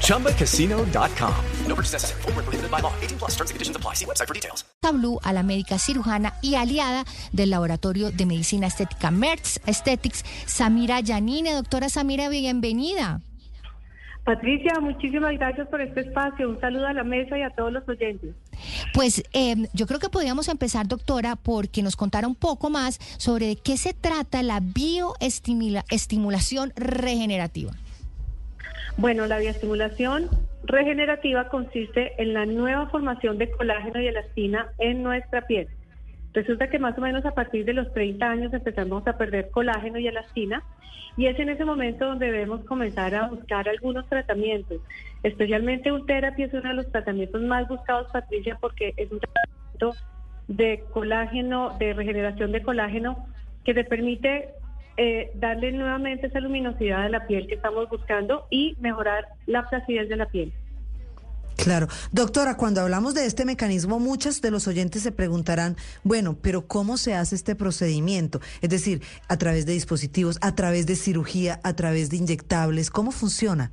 ChumbaCasino.com. No purchase necessary. Full prohibited by law. 18 plus terms and conditions apply. See website for details. A la médica cirujana y aliada del Laboratorio de Medicina Estética Mertz Aesthetics, Samira Yanine. Doctora Samira, bienvenida. Patricia, muchísimas gracias por este espacio. Un saludo a la mesa y a todos los oyentes. Pues eh, yo creo que podríamos empezar, doctora, porque nos contara un poco más sobre de qué se trata la bioestimulación regenerativa. Bueno, la bioestimulación regenerativa consiste en la nueva formación de colágeno y elastina en nuestra piel. Resulta que más o menos a partir de los 30 años empezamos a perder colágeno y elastina y es en ese momento donde debemos comenzar a buscar algunos tratamientos. Especialmente Ultherapy es uno de los tratamientos más buscados, Patricia, porque es un tratamiento de colágeno, de regeneración de colágeno, que te permite eh, darle nuevamente esa luminosidad a la piel que estamos buscando y mejorar la placidez de la piel. Claro. Doctora, cuando hablamos de este mecanismo, muchos de los oyentes se preguntarán, bueno, pero ¿cómo se hace este procedimiento? Es decir, a través de dispositivos, a través de cirugía, a través de inyectables, ¿cómo funciona?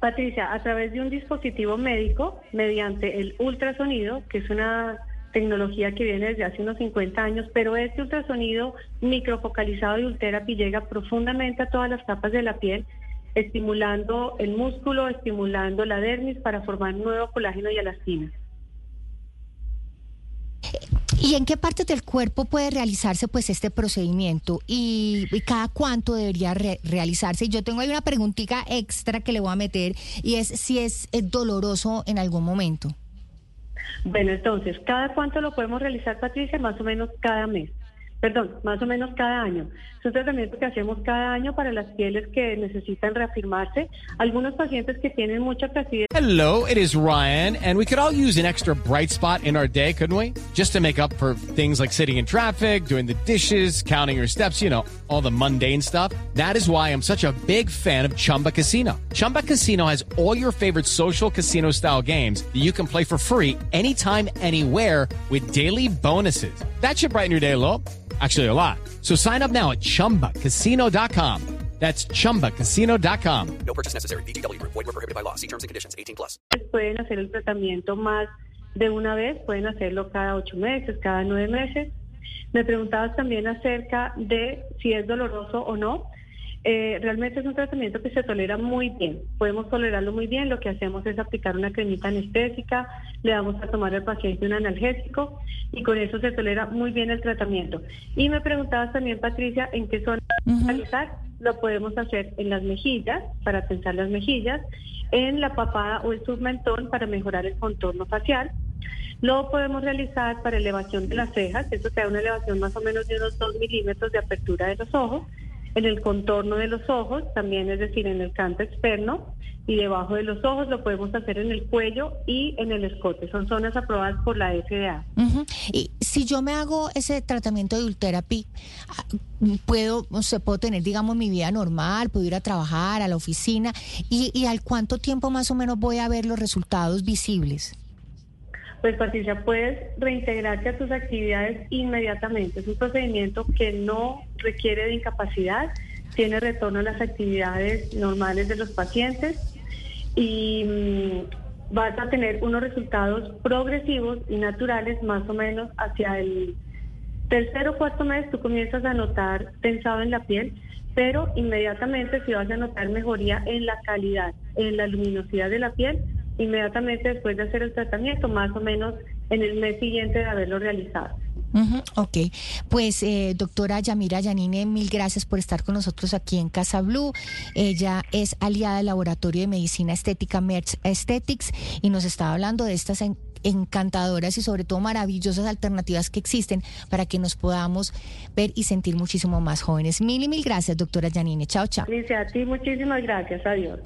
Patricia, a través de un dispositivo médico, mediante el ultrasonido, que es una tecnología que viene desde hace unos 50 años, pero este ultrasonido microfocalizado de Ultherapy llega profundamente a todas las capas de la piel estimulando el músculo, estimulando la dermis para formar nuevo colágeno y elastina. ¿Y en qué parte del cuerpo puede realizarse pues este procedimiento y, cada cuánto debería realizarse? Y yo tengo ahí una preguntita extra que le voy a meter y es si es, es doloroso en algún momento. Bueno, entonces, ¿cada cuánto lo podemos realizar, Patricia? Más o menos cada mes perdón, más o menos cada año. Es un tratamiento que hacemos cada año para las pieles que necesitan reafirmarse. Algunos pacientes que tienen mucha placidez. Hello, it is Ryan, and we could all use an extra bright spot in our day, couldn't we? Just to make up for things like sitting in traffic, doing the dishes, counting your steps, you know, all the mundane stuff. That is why I'm such a big fan of Chumba Casino. Chumba Casino has all your favorite social casino style games that you can play for free anytime, anywhere with daily bonuses. That should brighten your day little. Actually, a lot. So sign up now at chumbacasino.com. That's chumbacasino.com. No purchase necessary. BGW. Void were prohibited by law. See terms and conditions 18 plus. Pueden hacer el tratamiento más de una vez, pueden hacerlo cada ocho meses, cada nueve meses. Me preguntabas también acerca de si es doloroso o no. Eh, realmente es un tratamiento que se tolera muy bien. Podemos tolerarlo muy bien. Lo que hacemos es aplicar una cremita anestésica, le damos a tomar al paciente un analgésico y con eso se tolera muy bien el tratamiento. Y me preguntabas también, Patricia, en qué zona realizar. Lo podemos hacer en las mejillas, para tensar las mejillas, en la papada o el submentón para mejorar el contorno facial. Lo podemos realizar para elevación de las cejas, eso te da una elevación más o menos de unos 2 milímetros de apertura de los ojos en el contorno de los ojos, también es decir, en el canto externo y debajo de los ojos, lo podemos hacer en el cuello y en el escote. Son zonas aprobadas por la FDA. Y si yo me hago ese tratamiento de Ultherapy, ah, puedo, o sea, puedo tener, digamos, mi vida normal, puedo ir a trabajar, a la oficina, y, y al cuánto tiempo más o menos voy a ver los resultados visibles pues Patricia, puedes reintegrarte a tus actividades inmediatamente. Es un procedimiento que no requiere de incapacidad, tiene retorno a las actividades normales de los pacientes y mm, vas a tener unos resultados progresivos y naturales más o menos hacia el tercer o cuarto mes tú comienzas a notar tensado en la piel, pero inmediatamente si vas a notar mejoría en la calidad, en la luminosidad de la piel, inmediatamente después de hacer el tratamiento, más o menos en el mes siguiente de haberlo realizado. ok, pues eh, doctora Yamira Yanine, mil gracias por estar con nosotros aquí en Casa Blue. Ella es aliada del Laboratorio de Medicina Estética Merch Aesthetics y nos estaba hablando de estas encantadoras y sobre todo maravillosas alternativas que existen para que nos podamos ver y sentir muchísimo más jóvenes. Mil y mil gracias, doctora Yanine. Chao, chao. Alicia, a ti muchísimas gracias. Adiós.